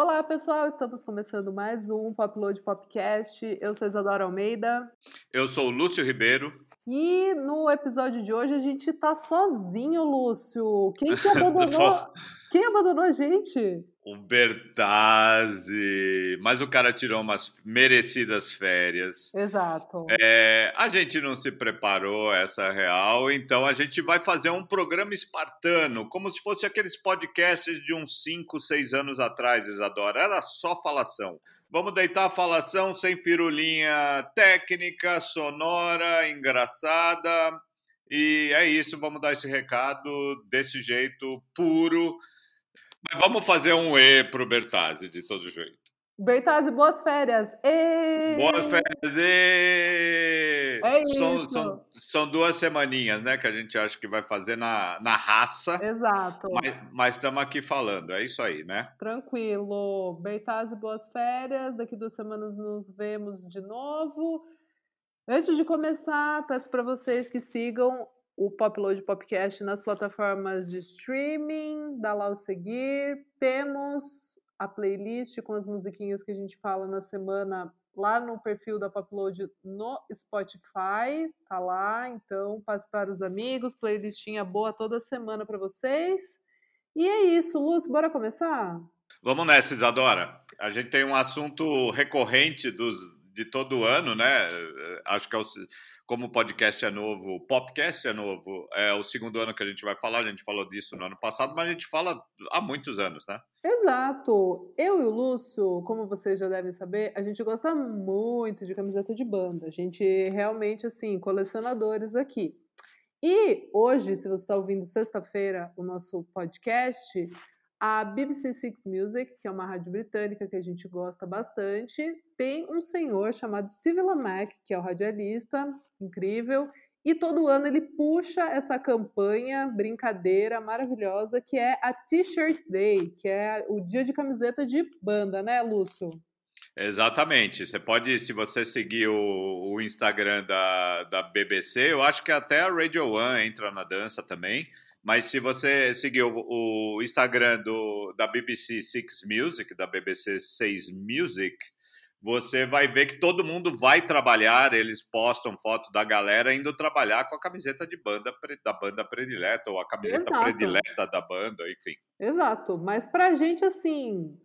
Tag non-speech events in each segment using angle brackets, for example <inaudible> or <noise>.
Olá, pessoal! Estamos começando mais um Popload Popcast. Eu sou Isadora Almeida. Eu sou o Lúcio Ribeiro. E no episódio de hoje a gente tá sozinho, Lúcio. Quem que <laughs> abandonou? Quem abandonou a gente? O Bertazzi. Mas o cara tirou umas merecidas férias. Exato. É, a gente não se preparou, essa real, então a gente vai fazer um programa espartano, como se fosse aqueles podcasts de uns 5, 6 anos atrás, Isadora. Era só falação. Vamos deitar a falação sem firulinha técnica, sonora, engraçada. E é isso, vamos dar esse recado desse jeito puro. Mas vamos fazer um E pro Bertazzi, de todo jeito. Bertazzi, boas férias! E... Boas férias! E... É são, são, são, duas semaninhas, né, que a gente acha que vai fazer na, na raça. Exato. Mas estamos aqui falando, é isso aí, né? Tranquilo. Bertazzi, boas férias. Daqui duas semanas nos vemos de novo. Antes de começar, peço para vocês que sigam o Popload Podcast nas plataformas de streaming, dá lá o seguir. Temos a playlist com as musiquinhas que a gente fala na semana lá no perfil da Popload no Spotify, tá lá, então passe para os amigos, playlistinha boa toda semana para vocês. E é isso, Lúcio, bora começar? Vamos nessa, Isadora. A gente tem um assunto recorrente dos, de todo ano, né? Acho que é o, como o podcast é novo, o podcast é novo, é o segundo ano que a gente vai falar, a gente falou disso no ano passado, mas a gente fala há muitos anos, né? Exato. Eu e o Lúcio, como vocês já devem saber, a gente gosta muito de camiseta de banda. A gente realmente, assim, colecionadores aqui. E hoje, se você está ouvindo sexta-feira o nosso podcast, a BBC Six Music, que é uma rádio britânica que a gente gosta bastante, tem um senhor chamado Steve Lamack, que é o radialista, incrível, e todo ano ele puxa essa campanha, brincadeira maravilhosa, que é a T-Shirt Day, que é o dia de camiseta de banda, né, Lúcio? Exatamente. Você pode, se você seguir o, o Instagram da, da BBC, eu acho que até a Radio One entra na dança também. Mas se você seguir o, o Instagram do, da BBC Six Music, da BBC 6 Music, você vai ver que todo mundo vai trabalhar, eles postam foto da galera indo trabalhar com a camiseta de banda da banda predileta, ou a camiseta Exato. predileta da banda, enfim. Exato, mas pra gente, assim,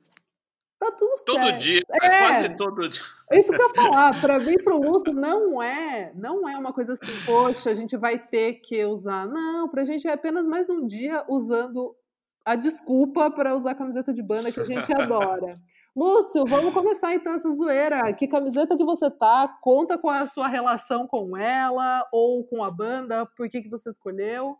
tá tudo certo. Todo dia, É. quase todo dia. É isso que eu ia falar, pra mim pro Lúcio não é, não é uma coisa assim, poxa, a gente vai ter que usar. Não, pra gente é apenas mais um dia usando a desculpa para usar a camiseta de banda que a gente adora. <laughs> Lúcio, vamos começar então essa zoeira. Que camiseta que você tá? Conta com a sua relação com ela ou com a banda, por que, que você escolheu?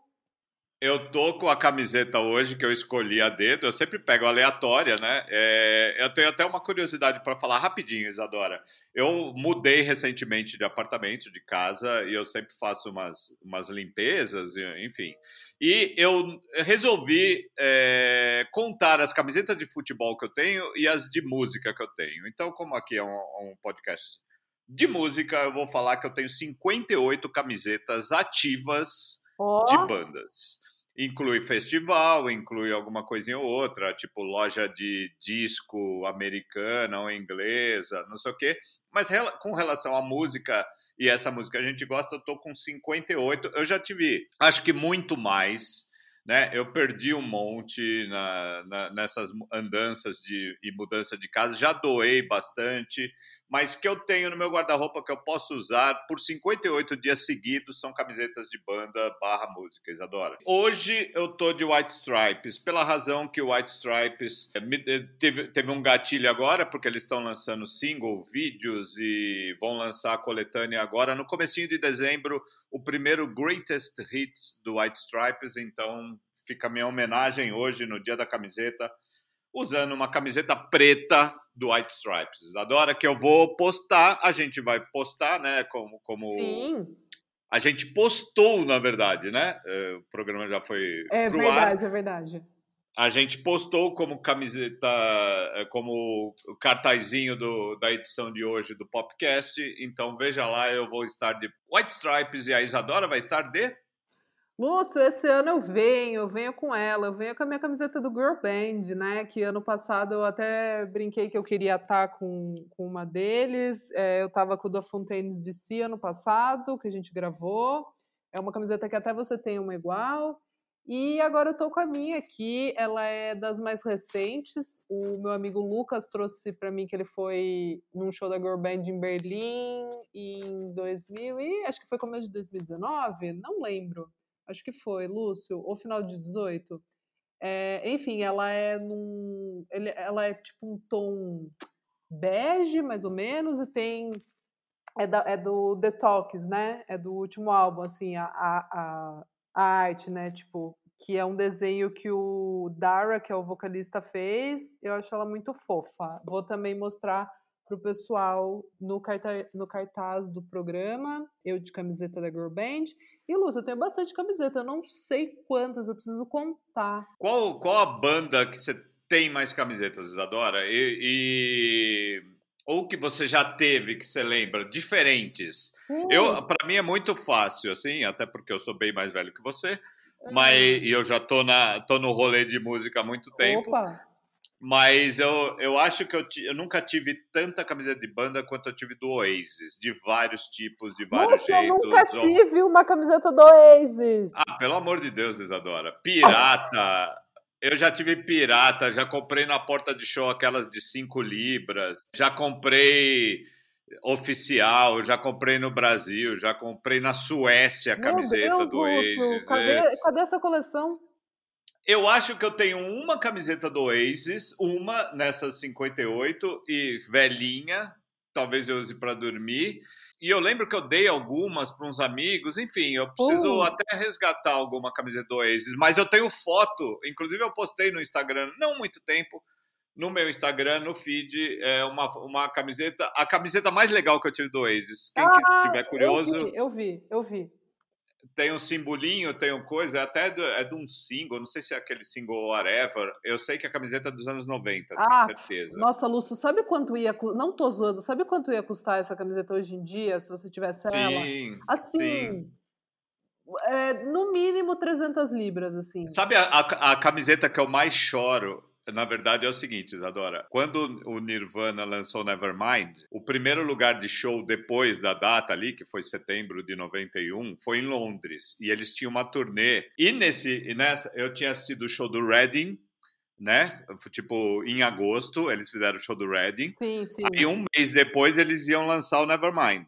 Eu tô com a camiseta hoje que eu escolhi a dedo. Eu sempre pego aleatória, né? É, eu tenho até uma curiosidade para falar rapidinho, Isadora. Eu mudei recentemente de apartamento, de casa, e eu sempre faço umas, umas limpezas, enfim. E eu resolvi é, contar as camisetas de futebol que eu tenho e as de música que eu tenho. Então, como aqui é um, um podcast de música, eu vou falar que eu tenho 58 camisetas ativas Ó, de bandas. Inclui festival, inclui alguma coisinha ou outra, tipo loja de disco americana ou inglesa, não sei o quê. Mas com relação à música, e essa música a gente gosta, eu tô com 58. Eu já tive, acho que muito mais, né? Eu perdi um monte na, na- nessas andanças de, e mudança de casa, já doei bastante, mas que eu tenho no meu guarda-roupa que eu posso usar por 58 dias seguidos são camisetas de banda barra música, Isadora. Hoje eu tô de White Stripes, pela razão que o White Stripes eh, me- eh, teve, teve um gatilho agora, porque eles estão lançando single, vídeos e vão lançar a coletânea agora no comecinho de dezembro, o primeiro Greatest Hits do White Stripes, então fica a minha homenagem hoje no dia da camiseta usando uma camiseta preta do White Stripes. Adora que eu vou postar, a gente vai postar, né? Como, como sim, a gente postou, na verdade, né? eh, O programa já foi é pro ar. verdade, é verdade. A gente postou como camiseta, eh, como cartazinho do, da edição de hoje do Popcast. Então veja lá, eu vou estar de White Stripes e a Isadora vai estar de. Lúcio, esse ano eu venho, eu venho com ela, eu venho com a minha camiseta do Girl Band, né? Que ano passado eu até brinquei que eu queria estar com, com uma deles. É, eu estava com o da Fontaines DC ano passado, que a gente gravou. É uma camiseta que até você tem uma igual. E agora eu tô com a minha aqui, ela é das mais recentes. O meu amigo Lucas trouxe para mim que ele foi num show da Girl Band em Berlim em 2000 e acho que foi começo de 2019, não lembro acho que foi, Lúcio, ou final de 18. É, enfim, ela é num. Ele, ela é tipo um tom bege, mais ou menos, e tem. É, da, é do Detox, né? É do último álbum, assim, a, a, a arte, né? Tipo, que é um desenho que o Dara, que é o vocalista, fez. Eu acho ela muito fofa. Vou também mostrar pro pessoal no cartaz, no cartaz do programa, eu de camiseta da Girl Band. E, Lúcio, eu tenho bastante camiseta, eu não sei quantas, eu preciso contar. Qual, qual a banda que você tem mais camisetas, Isadora? E, e... Ou que você já teve, que você lembra, diferentes? Eu, para mim é muito fácil, assim, até porque eu sou bem mais velho que você, mas e eu já tô, na, tô no rolê de música há muito tempo. Opa. Mas eu, eu acho que eu, eu nunca tive tanta camiseta de banda quanto eu tive do Oasis, de vários tipos, de vários Nossa, jeitos. Eu nunca tive uma camiseta do Oasis. Ah, pelo amor de Deus, Isadora. Pirata. <laughs> eu já tive pirata, já comprei na porta de show aquelas de 5 libras, já comprei oficial, já comprei no Brasil, já comprei na Suécia a camiseta Deus, do Oasis. Cadê, é... cadê essa coleção? Eu acho que eu tenho uma camiseta do Oasis, uma nessas 58 e velhinha, talvez eu use para dormir. E eu lembro que eu dei algumas para uns amigos, enfim, eu preciso uh. até resgatar alguma camiseta do Oasis, mas eu tenho foto, inclusive eu postei no Instagram não muito tempo, no meu Instagram, no feed, é uma, uma camiseta, a camiseta mais legal que eu tive do Oasis. Quem ah, tiver curioso. Eu vi, eu vi, eu vi tem um simbolinho, tem uma coisa, até do, é de um single, não sei se é aquele single whatever. Eu sei que a camiseta é dos anos 90, ah, certeza. Nossa, Lúcio, sabe quanto ia. Não tô zoando, sabe quanto ia custar essa camiseta hoje em dia, se você tivesse sim, ela? Assim. Sim. É, no mínimo 300 libras, assim. Sabe a, a, a camiseta que eu mais choro na verdade é o seguinte, Isadora. Quando o Nirvana lançou Nevermind, o primeiro lugar de show depois da data ali, que foi setembro de 91, foi em Londres. E eles tinham uma turnê. E nesse, nessa, eu tinha assistido o show do Reading, né? Tipo, em agosto, eles fizeram o show do Reading. Sim, sim. Aí um mês depois eles iam lançar o Nevermind.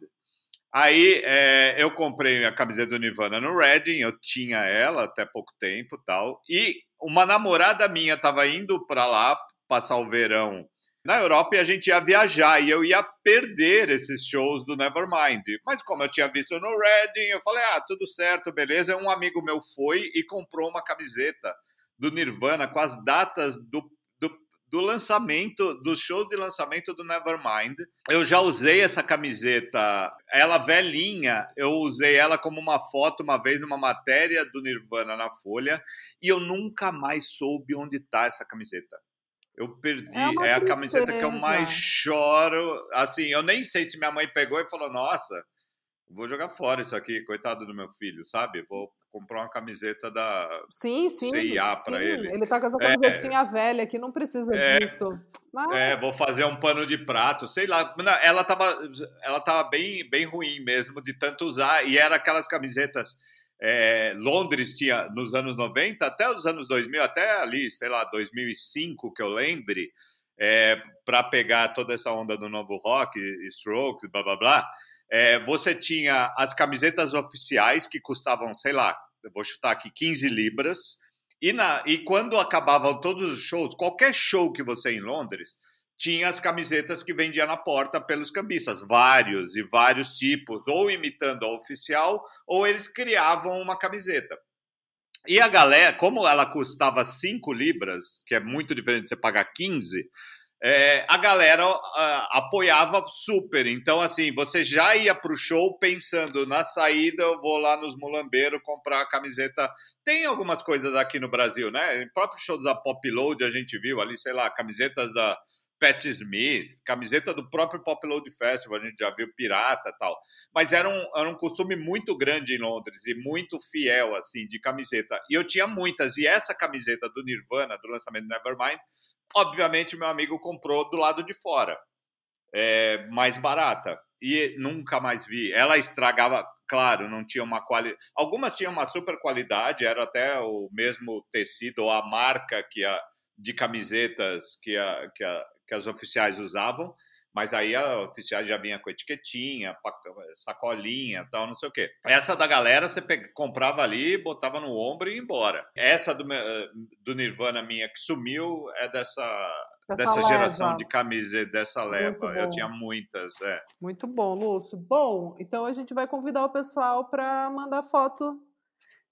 Aí é, eu comprei a camiseta do Nirvana no Reading, eu tinha ela até pouco tempo tal. E uma namorada minha estava indo para lá passar o verão na Europa e a gente ia viajar e eu ia perder esses shows do Nevermind. Mas como eu tinha visto no Reading, eu falei: "Ah, tudo certo, beleza". Um amigo meu foi e comprou uma camiseta do Nirvana com as datas do do lançamento, dos shows de lançamento do Nevermind. Eu já usei essa camiseta, ela velhinha, eu usei ela como uma foto uma vez numa matéria do Nirvana na Folha, e eu nunca mais soube onde está essa camiseta. Eu perdi, é, é a camiseta que eu mais choro. Assim, eu nem sei se minha mãe pegou e falou: Nossa, vou jogar fora isso aqui, coitado do meu filho, sabe? Vou comprar uma camiseta da sim, sim, CIA para ele. Ele tá com essa camisetinha é, velha que não precisa é, disso. Mas... É, vou fazer um pano de prato, sei lá. Ela tava, ela tava bem, bem ruim mesmo de tanto usar e era aquelas camisetas. É, Londres tinha nos anos 90 até os anos 2000, até ali, sei lá, 2005 que eu lembre, é, para pegar toda essa onda do novo rock, Strokes, blá blá blá. É, você tinha as camisetas oficiais que custavam, sei lá, vou chutar aqui 15 libras. E, na, e quando acabavam todos os shows, qualquer show que você em Londres, tinha as camisetas que vendia na porta pelos cambistas, vários e vários tipos, ou imitando a oficial, ou eles criavam uma camiseta. E a galera, como ela custava 5 libras, que é muito diferente de você pagar 15, é, a galera uh, apoiava super. Então, assim, você já ia para o show pensando na saída, eu vou lá nos mulambeiros comprar a camiseta. Tem algumas coisas aqui no Brasil, né? Em próprio show da Pop Load a gente viu ali, sei lá, camisetas da, Pat Smith, camiseta do próprio Pop Load Festival, a gente já viu Pirata tal. Mas era um, era um costume muito grande em Londres e muito fiel, assim, de camiseta. E eu tinha muitas. E essa camiseta do Nirvana, do lançamento Nevermind, obviamente meu amigo comprou do lado de fora, é, mais barata. E nunca mais vi. Ela estragava, claro, não tinha uma qualidade. Algumas tinham uma super qualidade, era até o mesmo tecido ou a marca que a, de camisetas que, a, que, a, que as oficiais usavam, mas aí a oficial já vinha com etiquetinha, sacolinha, tal, não sei o quê. Essa da galera você comprava ali, botava no ombro e ia embora. Essa do, do Nirvana minha que sumiu é dessa dessa geração de camiseta, dessa leva. Eu tinha muitas, é. Muito bom, Lúcio. Bom, então a gente vai convidar o pessoal para mandar foto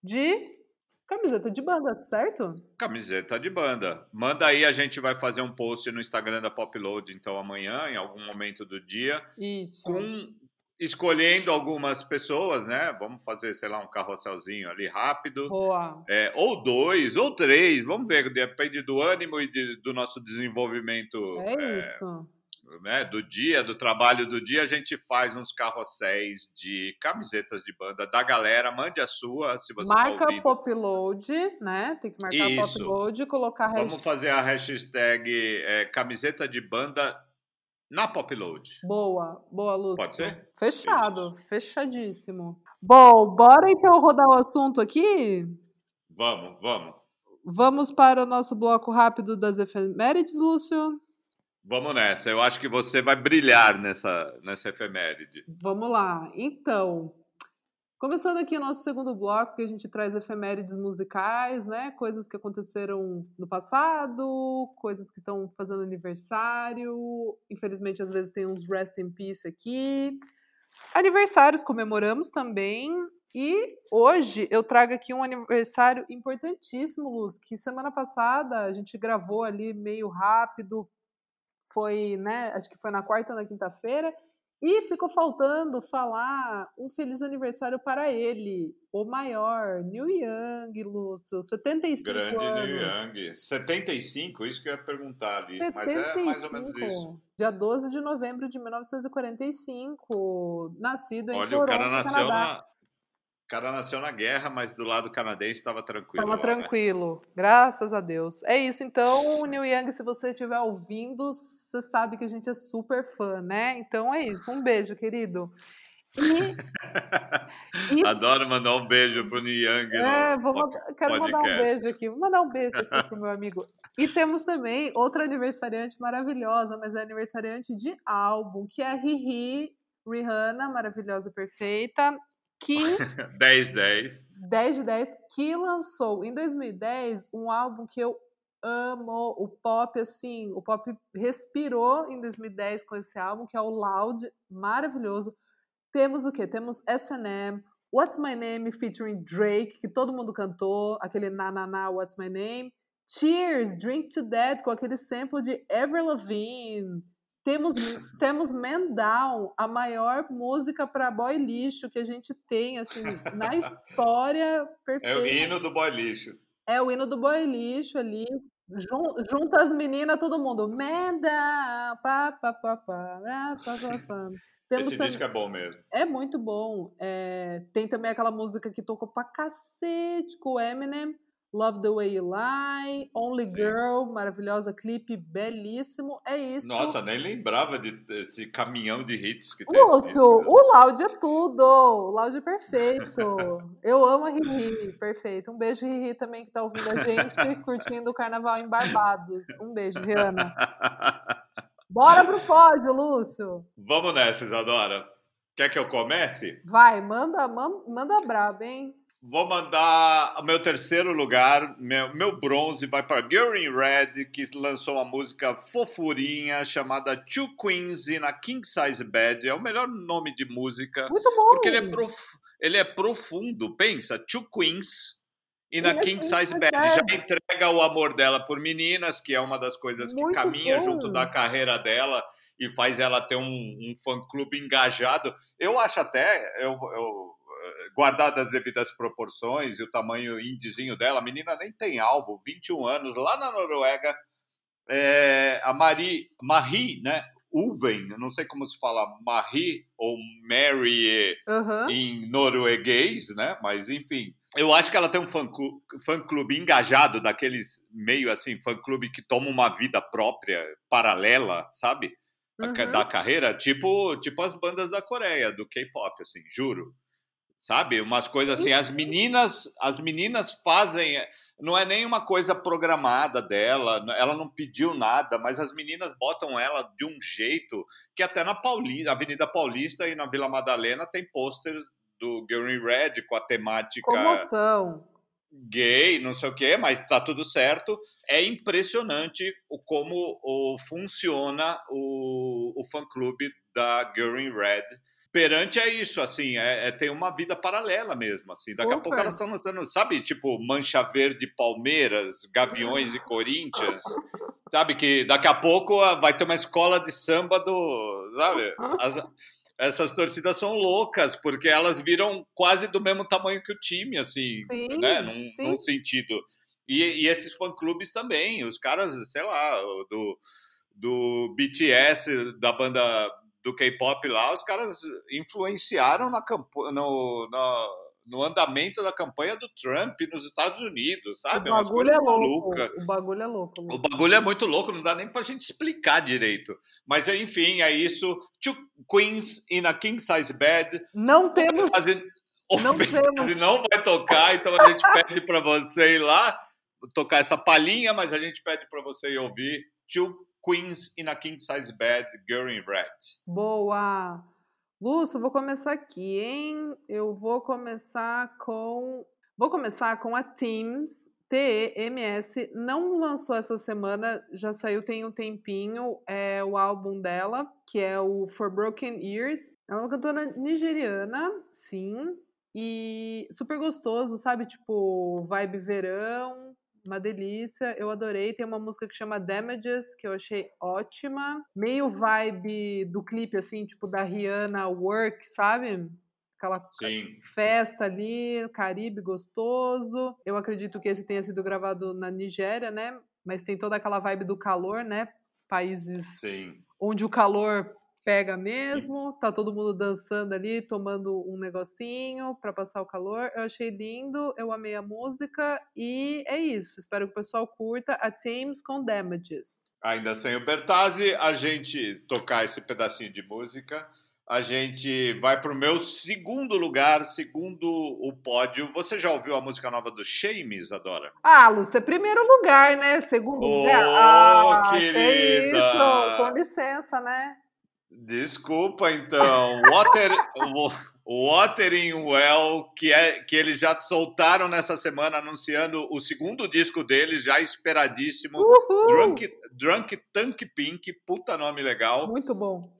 de Camiseta de banda, certo? Camiseta de banda. Manda aí, a gente vai fazer um post no Instagram da Popload, então amanhã, em algum momento do dia. Isso. Com escolhendo algumas pessoas, né? Vamos fazer, sei lá, um carrosselzinho ali rápido. Boa. É, ou dois, ou três, vamos ver, depende do ânimo e de, do nosso desenvolvimento. É, é isso né, do dia, do trabalho do dia, a gente faz uns carrosséis de camisetas de banda da galera. Mande a sua, se você tá Marca tá Popload, né? Tem que marcar Isso. Popload e colocar hashtag... Vamos fazer a hashtag é, camiseta de banda na Popload. Boa, boa, Lúcio. Pode ser? Fechado, Isso. fechadíssimo. Bom, bora então rodar o assunto aqui? Vamos, vamos. Vamos para o nosso bloco rápido das efemérides, Lúcio? Vamos nessa. Eu acho que você vai brilhar nessa, nessa efeméride. Vamos lá. Então, começando aqui o nosso segundo bloco, que a gente traz efemérides musicais, né? Coisas que aconteceram no passado, coisas que estão fazendo aniversário. Infelizmente, às vezes tem uns rest in peace aqui. Aniversários comemoramos também. E hoje eu trago aqui um aniversário importantíssimo, Luz, que semana passada a gente gravou ali meio rápido, foi, né, acho que foi na quarta ou na quinta-feira, e ficou faltando falar um feliz aniversário para ele, o maior, Neil Young, Lúcio, 75 Grande anos. Neil Young. 75, isso que eu ia perguntar ali, 75, mas é mais ou menos isso. Dia 12 de novembro de 1945, nascido em Olha, Toronto, o cara nasceu Canadá. na o cara nasceu na guerra, mas do lado canadense estava tranquilo. Estava né? tranquilo, né? graças a Deus. É isso, então, Neil Young, se você estiver ouvindo, você sabe que a gente é super fã, né? Então é isso, um beijo, querido. E, e... <laughs> Adoro mandar um beijo pro Neil Young. É, vou quero mandar um beijo aqui. Vou mandar um beijo aqui pro meu amigo. E temos também outra aniversariante maravilhosa, mas é aniversariante de álbum, que é a Riri Rihanna, maravilhosa, perfeita que 10 10 10 de 10 que lançou em 2010 um álbum que eu amo, o pop assim, o pop respirou em 2010 com esse álbum que é o Loud, maravilhoso. Temos o que? Temos S&M, What's My Name featuring Drake, que todo mundo cantou, aquele na na na What's My Name. Cheers, Drink to Death com aquele sample de Avril Lavigne. Temos, temos Man Down, a maior música para boy lixo que a gente tem, assim, na <laughs> história perfeita. É o hino do boy lixo. É o hino do boy lixo ali. Junta as meninas, todo mundo. Man Down, pá, pá, pá, pá, pá, pá, pá. Temos Esse também... disco é bom mesmo. É muito bom. É... Tem também aquela música que tocou pra cacete com o Eminem. Love the Way You Lie, Only Sim. Girl, maravilhosa clipe, belíssimo. É isso. Nossa, nem lembrava desse caminhão de hits que tem. Lúcio, o Loud é tudo. O Loud é perfeito. <laughs> Eu amo a Riri, perfeito. Um beijo, Riri, também que tá ouvindo a gente, <laughs> curtindo o carnaval em Barbados. Um beijo, Rihanna. Bora pro pódio, Lúcio. Vamos nessa, Isadora. Quer que eu comece? Vai, manda, manda, manda brabo, hein? Vou mandar o meu terceiro lugar, meu, meu bronze vai para Girl in Red, que lançou uma música fofurinha chamada Two Queens in a King Size Bed. É o melhor nome de música. Muito bom! Porque ele é, prof, ele é profundo. Pensa, Two Queens in a é King Size Bed. Já entrega o amor dela por meninas, que é uma das coisas que Muito caminha bom. junto da carreira dela e faz ela ter um, um fã-clube engajado. Eu acho até... eu, eu guardadas as devidas proporções e o tamanho indizinho dela, a menina nem tem álbum, 21 anos, lá na Noruega, é, a Marie, Marie, né? Uven, não sei como se fala Marie ou Mary Aham. em norueguês, né? Mas enfim, eu acho que ela tem um fã-clube fã -clube engajado, daqueles meio assim, fã-clube que toma uma vida própria, paralela, sabe? Uhum. Da carreira, tipo, tipo as bandas da Coreia, do K-pop, assim, juro. Sabe? Umas coisas assim, as meninas, as meninas fazem, não é nem uma coisa programada dela, ela não pediu nada, mas as meninas botam ela de um jeito que até na Paulista, Avenida Paulista e na Vila Madalena tem pôsteres do Girl in Red com a temática Comoção. gay, não sei o quê, mas tá tudo certo. É impressionante o como o, funciona o, o fã-clube da Girl in Red. Perante é isso, assim, é, é tem uma vida paralela mesmo, assim. Daqui a Super. pouco elas estão lançando, sabe, tipo Mancha Verde Palmeiras, Gaviões e Corinthians, sabe, que daqui a pouco ah, vai ter uma escola de samba do, sabe, As- essas torcidas são loucas, porque elas viram quase do mesmo tamanho que o time, assim, Sim, né? Num, num sentido. E, e esses fã-clubes também, os caras, sei lá, do, do BTS, da banda do K-pop lá, os caras influenciaram na no, na- no andamento da campanha do Trump nos Estados Unidos, sabe? o Umas bagulho é louco. malucas. O bagulho é louco. O Lu. bagulho é muito louco, não dá nem pra gente explicar direito. Mas enfim, é isso. Two Queens in a King Size Bed. Não temos. Fazendo... O Não temos. não vai tocar, então a gente pede pra você ir lá tocar essa palhinha, mas a gente pede pra você ir ouvir Two Queens in a King Size Bed, Girl in Red. Boa! Lúcio, vou começar aqui, hein? Eu vou começar com. Vou começar com a Teams, T-E-M-S. Não lançou essa semana, já saiu tem um tempinho. É o álbum dela, que é o For Broken Ears. É uma cantora nigeriana, sim. E super gostoso, sabe? Tipo, vibe verão, uma delícia, eu adorei. Tem uma música que chama Damages, que eu achei ótima. Meio vibe do clipe, assim, tipo da Rihanna Work, sabe? Aquela Sim, festa ali, Caribe gostoso. Eu acredito que esse tenha sido gravado na Nigéria, né? Mas tem toda aquela vibe do calor, né? Países sim. onde o calor pega mesmo, tá todo mundo dançando ali, tomando um negocinho pra passar o calor. Eu achei lindo, eu amei a música e é isso. Espero que o pessoal curta a Teams com Damages. Ainda sem o Bertazzi, a gente tocar esse pedacinho de música. A gente vai pro meu segundo lugar, segundo o pódio. Você já ouviu a música nova do Shame, Isadora? Ah, Lúcia, primeiro lugar, né? Segundo lugar. Ah, que querida! isso? Com licença, né? Desculpa, então. Water, Watering Well, que, é, que eles já soltaram nessa semana, anunciando o segundo disco deles, já esperadíssimo. Uhul! Drunk, Drunk Tank Pink, puta nome legal. Muito bom.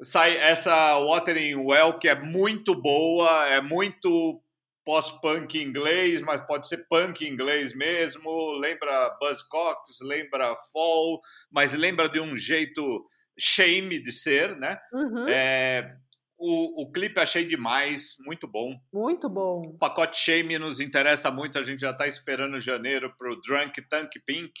Sai essa Watering Well, que é muito boa, é muito pós-punk inglês, mas pode ser punk inglês mesmo. Lembra Buzzcocks, lembra Fall, mas lembra de um jeito shame de ser, né? Uhum. É, o, o clipe achei demais, muito bom. Muito bom. O pacote Shame nos interessa muito, a gente já está esperando janeiro para o Drunk Tank Pink.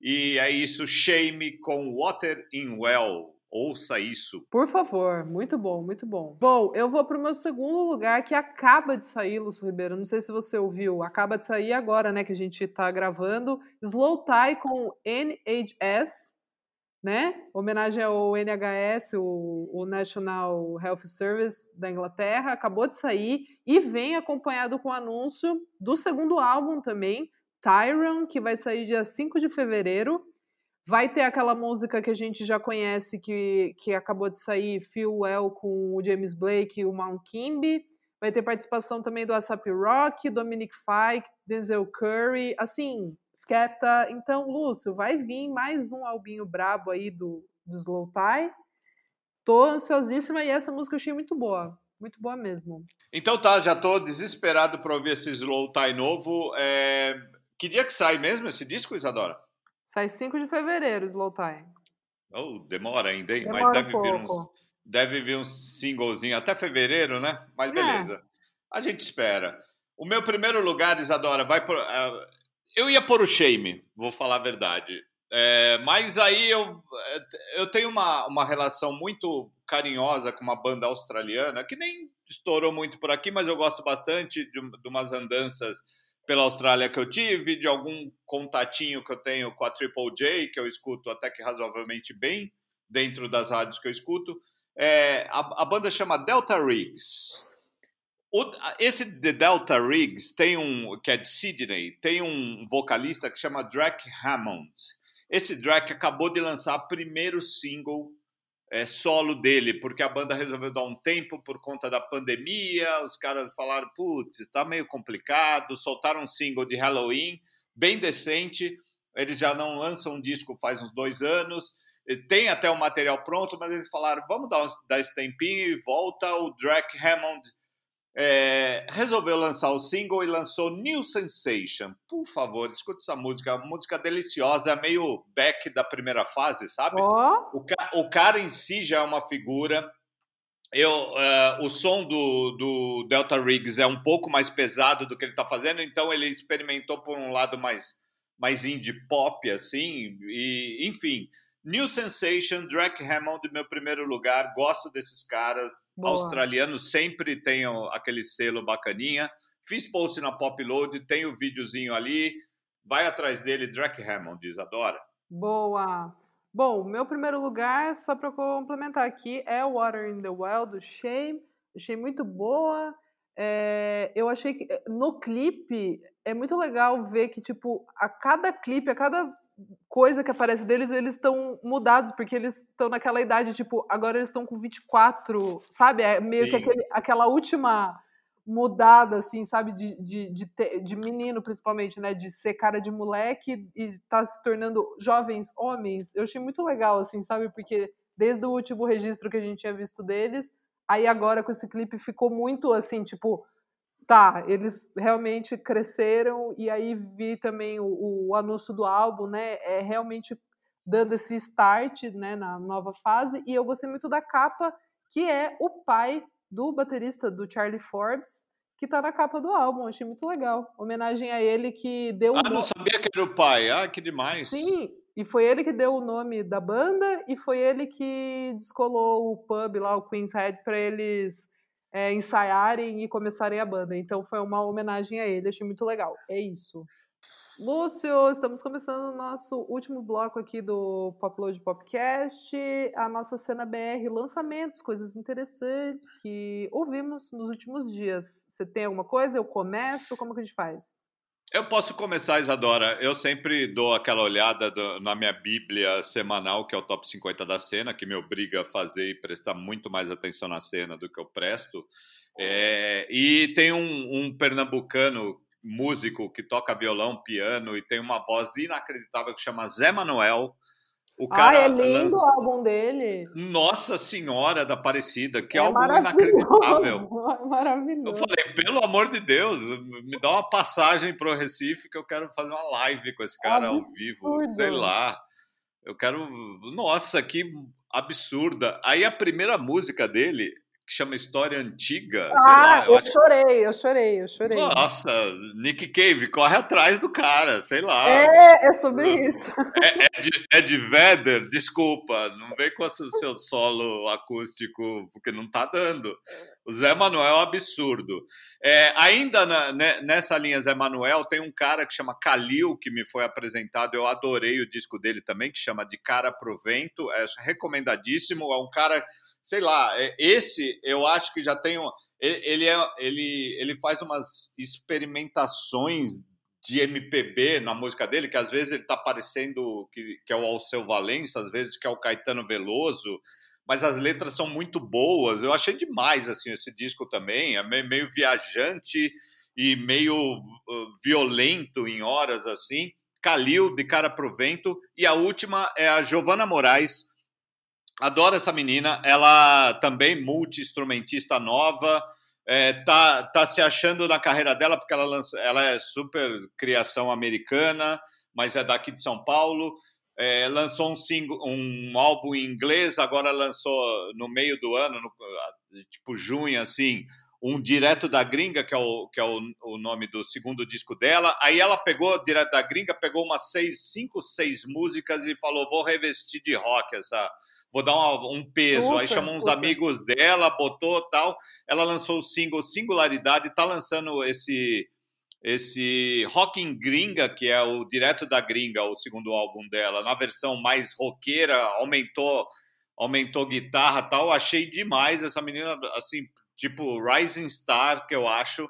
E é isso, Shame com Water in Well. Ouça isso. Por favor, muito bom, muito bom. Bom, eu vou pro meu segundo lugar que acaba de sair, Lúcio Ribeiro. Não sei se você ouviu, acaba de sair agora, né? Que a gente tá gravando. Slow Tie com NHS, né? Homenagem ao NHS, o, o National Health Service da Inglaterra. Acabou de sair e vem acompanhado com o anúncio do segundo álbum também, Tyron, que vai sair dia 5 de fevereiro. Vai ter aquela música que a gente já conhece, que, que acabou de sair, Feel Well, com o James Blake e o Mount Kimby. Vai ter participação também do ASAP Rock, Dominic Fike, Denzel Curry, assim, Skepta. Então, Lúcio, vai vir mais um albinho brabo aí do, do Slow Tie. Tô ansiosíssima e essa música eu achei muito boa. Muito boa mesmo. Então tá, já tô desesperado para ouvir esse Slow Tie novo. É... Que dia que sai mesmo esse disco, Isadora? Sai 5 de fevereiro, Slow Tie. Oh, demora ainda, hein? Demora Mas deve um vir, uns, deve vir um singlezinho até fevereiro, né? Mas É. beleza. A gente espera. O meu primeiro lugar, Isadora, vai por. ah, eu ia pôr o Shame, vou falar a verdade. É, mas aí eu, eu tenho uma, uma relação muito carinhosa com uma banda australiana, que nem estourou muito por aqui, mas eu gosto bastante de, de umas andanças pela Austrália que eu tive, de algum contatinho que eu tenho com a Triple J, que eu escuto até que razoavelmente bem, dentro das rádios que eu escuto. É, a, a, banda chama Delta Riggs. O, esse The Delta Riggs tem um, que é de Sydney, tem um vocalista que chama Drake Hammond. Esse Drake acabou de lançar o primeiro single é, solo dele, porque a banda resolveu dar um tempo por conta da pandemia. Os caras falaram: putz, está meio complicado. Soltaram um single de Halloween, bem decente. Eles já não lançam um disco faz uns dois anos. Tem até o material pronto, mas eles falaram: vamos dar, dar esse tempinho e volta. O Drake Hammond é, resolveu lançar o single e lançou New Sensation. Por favor, escute essa música. Uma música deliciosa, é meio back da primeira fase, sabe? Oh. O, ca o, cara em si já é uma figura. Eu, uh, o som do, do, Delta Riggs é um pouco mais pesado do que ele está fazendo, então ele experimentou por um lado mais, mais indie pop, assim, e enfim. New Sensation, Drake Hammond, meu primeiro lugar. Gosto desses caras. Boa. Australianos sempre tem aquele selo bacaninha. Fiz post na Popload, tem o videozinho ali. Vai atrás dele, Drake Hammond, Isadora. Boa. Bom, meu primeiro lugar, só para complementar aqui, é Water in the Well, do Shame. Achei muito boa. É, eu achei que no clipe é muito legal ver que, tipo, a cada clipe, a cada coisa que aparece deles, eles estão mudados, porque eles estão naquela idade, tipo, agora eles estão com 24, sabe? É meio Sim. que aquele, aquela última mudada, assim, sabe? De, de, de, de, menino, principalmente, né? De ser cara de moleque e tá se tornando jovens homens. Eu achei muito legal, assim, sabe? Porque desde o último registro que a gente tinha visto deles, aí agora com esse clipe ficou muito, assim, tipo tá, eles realmente cresceram e aí vi também o, o, anúncio do álbum, né? É realmente dando esse start, né, na nova fase. E eu gostei muito da capa, que é o pai do baterista do Charlie Forbes, que tá na capa do álbum. Achei muito legal. Homenagem a ele que deu. Ah, um não sabia que era o pai. Ah, que demais. Sim. E foi ele que deu o nome da banda e foi ele que descolou o pub lá, o Queen's Head, para eles é, ensaiarem e começarem a banda. Então foi uma homenagem a ele, achei muito legal. É isso. Lúcio, estamos começando o nosso último bloco aqui do Popload Popcast, a nossa cena BR lançamentos, coisas interessantes que ouvimos nos últimos dias. Você tem alguma coisa? Eu começo? Como que a gente faz? Eu posso começar, Isadora. Eu sempre dou aquela olhada do, na minha Bíblia semanal, que é o top 50 da cena, que me obriga a fazer e prestar muito mais atenção na cena do que eu presto. É, e tem um, um pernambucano músico que toca violão, piano e tem uma voz inacreditável que chama Zé Manuel o cara ah, é lindo o álbum dele. Nossa Senhora da Aparecida, que é álbum inacreditável. <laughs> Maravilhoso. Eu falei, pelo amor de Deus, me dá uma passagem pro Recife que eu quero fazer uma live com esse cara ao vivo, sei lá. Eu quero. Nossa, que absurda. Aí a primeira música dele que chama História Antiga. Ah, lá, eu, eu acho... chorei, eu chorei, eu chorei. Nossa, Nick Cave, corre atrás do cara, sei lá. É, é sobre isso. É, é, de, é de Vedder, desculpa, não vem com o seu solo acústico, porque não tá dando. O Zé Manuel é um absurdo. É, ainda na, né, nessa linha Zé Manuel, tem um cara que chama Kalil, que me foi apresentado, eu adorei o disco dele também, que chama De Cara Pro Vento, é recomendadíssimo, é um cara sei lá, é, esse eu acho que já tem um, ele, é, ele, ele faz umas experimentações de MPB na música dele, que às vezes ele tá parecendo que, que é o Alceu Valença, às vezes que é o Caetano Veloso, mas as letras são muito boas. Eu achei demais assim esse disco também, é meio, meio viajante e meio uh, violento em horas assim. Calil de cara pro vento e a última é a Giovana Moraes Adoro essa menina. Ela também multi-instrumentista nova. É, tá, tá se achando na carreira dela porque ela, lança, ela é super criação americana, mas é daqui de São Paulo. É, lançou um, single, um álbum em inglês, agora lançou no meio do ano, no, tipo junho, assim, um direto da gringa, que é, o, que é o, o nome do segundo disco dela. Aí ela pegou, direto da gringa, pegou umas seis, cinco, seis músicas e falou: vou revestir de rock essa. Vou dar uma, um peso. Super, Aí chamou uns super. amigos dela, botou tal. Ela lançou o single Singularidade, tá lançando esse esse Rock in Gringa, que é o direto da gringa, o segundo álbum dela, na versão mais roqueira, aumentou aumentou guitarra tal. Achei demais essa menina, assim, tipo Rising Star, que eu acho,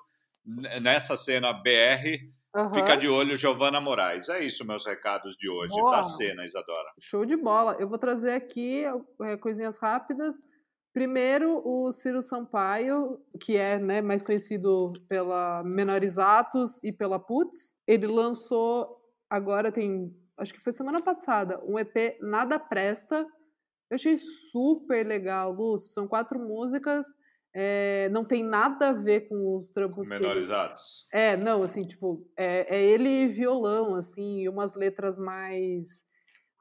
nessa cena BR. Aham. Fica de olho, Giovana Moraes. É isso, meus recados de hoje, Boa. da cena, Isadora. Show de bola. Eu vou trazer aqui é, coisinhas rápidas. Primeiro, o Ciro Sampaio, que é né, mais conhecido pela Menores Atos e pela Putz. Ele lançou, agora tem, acho que foi semana passada, um EP Nada Presta. Eu achei super legal, Lúcio. São quatro músicas. É, não tem nada a ver com os trampos que Menores atos. é, não, assim, tipo, é, é ele e violão, assim, e umas letras mais,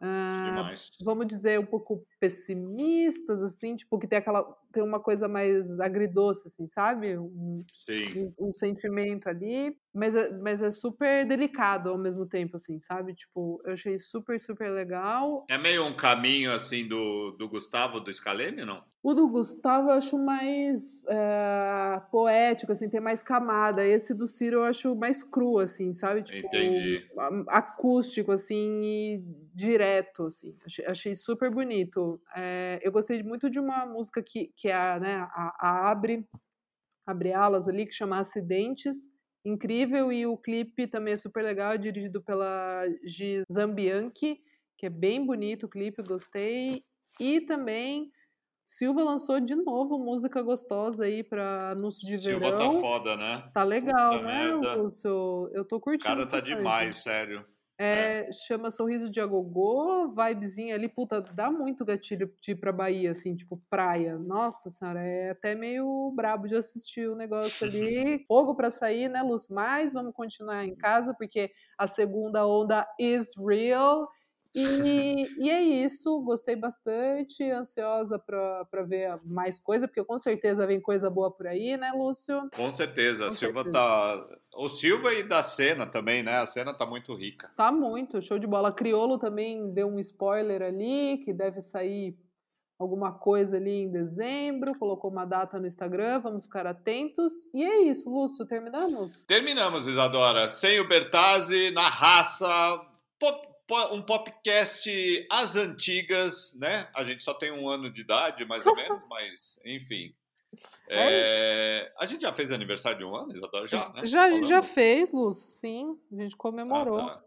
Demais. vamos dizer, um pouco pessimistas, assim, tipo, que tem aquela, tem uma coisa mais agridoce, assim, sabe? Um, Sim. um, um sentimento ali, mas é, mas é super delicado ao mesmo tempo, assim, sabe? Tipo, eu achei super, super legal. É meio um caminho, assim, do, do Gustavo, do Scalene, não? O do Gustavo eu acho mais eh, poético, assim, tem mais camada. Esse do Ciro eu acho mais cru, assim, sabe? Tipo, Entendi. acústico, assim, e direto, assim. Achei, achei super bonito. Eh, eu gostei muito de uma música que, que é a, né, a, a Abre, Abre Alas ali, que chama Acidentes. Incrível, e o clipe também é super legal, é dirigido pela Zambianchi, que é bem bonito o clipe, gostei. E também Silva lançou de novo música gostosa aí pra anúncio de Silva verão. tá foda, né? Tá legal, Puta né, merda. Lúcio? Eu tô O curtindo. cara tá demais, sério. É, chama Sorriso de Agogô, vibezinha ali, puta, dá muito gatilho de ir pra Bahia, assim, tipo, praia. Nossa senhora, é até meio brabo de assistir o negócio ali. <laughs> Fogo pra sair, né, Lúcio? Mas vamos continuar em casa, porque a segunda onda is real. E, e é isso, gostei bastante, ansiosa pra, pra ver mais coisa, porque com certeza vem coisa boa por aí, né, Lúcio? Com certeza. Com Silva certeza. tá. O Silva e da cena também, né? A cena tá muito rica. Tá muito, show de bola. Criolo também deu um spoiler ali, que deve sair alguma coisa ali em dezembro, colocou uma data no Instagram, vamos ficar atentos. E é isso, Lúcio, terminamos? Terminamos, Isadora. Sem o Bertazzi, na raça. Pop- po- um podcast às antigas, né? A gente só tem um ano de idade, mais ou <laughs> menos, mas enfim. É, a gente já fez aniversário de um ano, Isadora? Já, né? já, a gente já fez, Lúcio, sim, a gente comemorou. Ah, tá.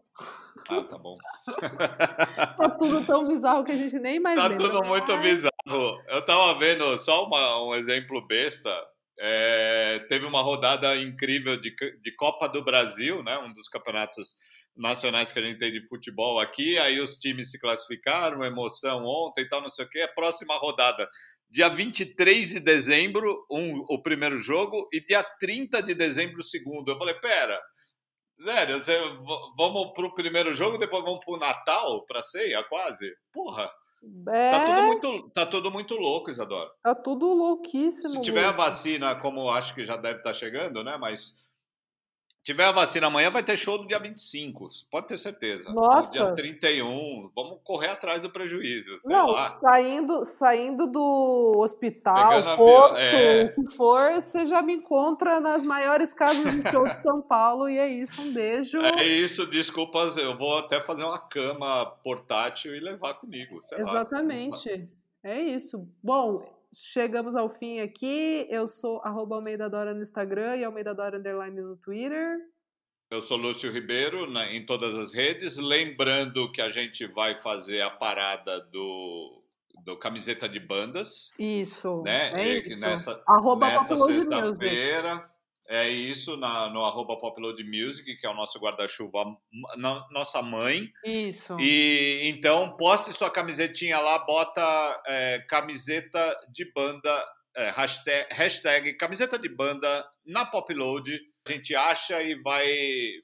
Ah, tá bom. <laughs> Tá tudo tão bizarro que a gente nem mais Tá lembra. tudo muito bizarro. Eu tava vendo só uma- um exemplo besta. É, teve uma rodada incrível de, de Copa do Brasil, né? Um dos campeonatos nacionais que a gente tem de futebol aqui. Aí os times se classificaram, emoção ontem e tal, não sei o quê. A próxima rodada, dia 23 de dezembro, um, o primeiro jogo, e dia 30 de dezembro, o segundo. Eu falei, pera. Sério, você, vamos pro primeiro jogo, depois vamos pro Natal, pra ceia, quase? Porra, É, Tá tudo muito, tá tudo muito louco, Isadora. tá tudo louquíssimo. Se tiver a Lúcio. vacina, como acho que já deve estar chegando, né? Mas tiver a vacina amanhã, vai ter show do dia 25. Pode ter certeza. Nossa. No dia 31. Vamos correr atrás do prejuízo. Não, lá. saindo, saindo do hospital, porto, é. o que for, você já me encontra nas maiores casas de show de São Paulo. E é isso, um beijo. É isso, desculpas. Eu vou até fazer uma cama portátil e levar comigo. sei lá. Exatamente. É isso. Bom, chegamos ao fim aqui. Eu sou arroba Almeida Dora no Instagram e Almeida Dora Underline no Twitter. Eu sou Lúcio Ribeiro na- em todas as redes. Lembrando que a gente vai fazer a parada do, do camiseta de bandas. Isso. né? É isso. nessa arroba nesta Music. sexta-feira é isso na, no arroba Music, que é o nosso guarda-chuva, nossa mãe. Isso. E então poste sua camisetinha lá, bota é, camiseta de banda, é, hashtag, hashtag camiseta de banda na Popload. A gente acha e vai,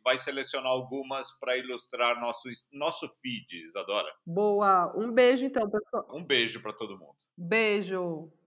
vai selecionar algumas para ilustrar nosso, nosso feed, Isadora. Boa. Um beijo, então, pessoal. Um beijo para todo mundo. Beijo.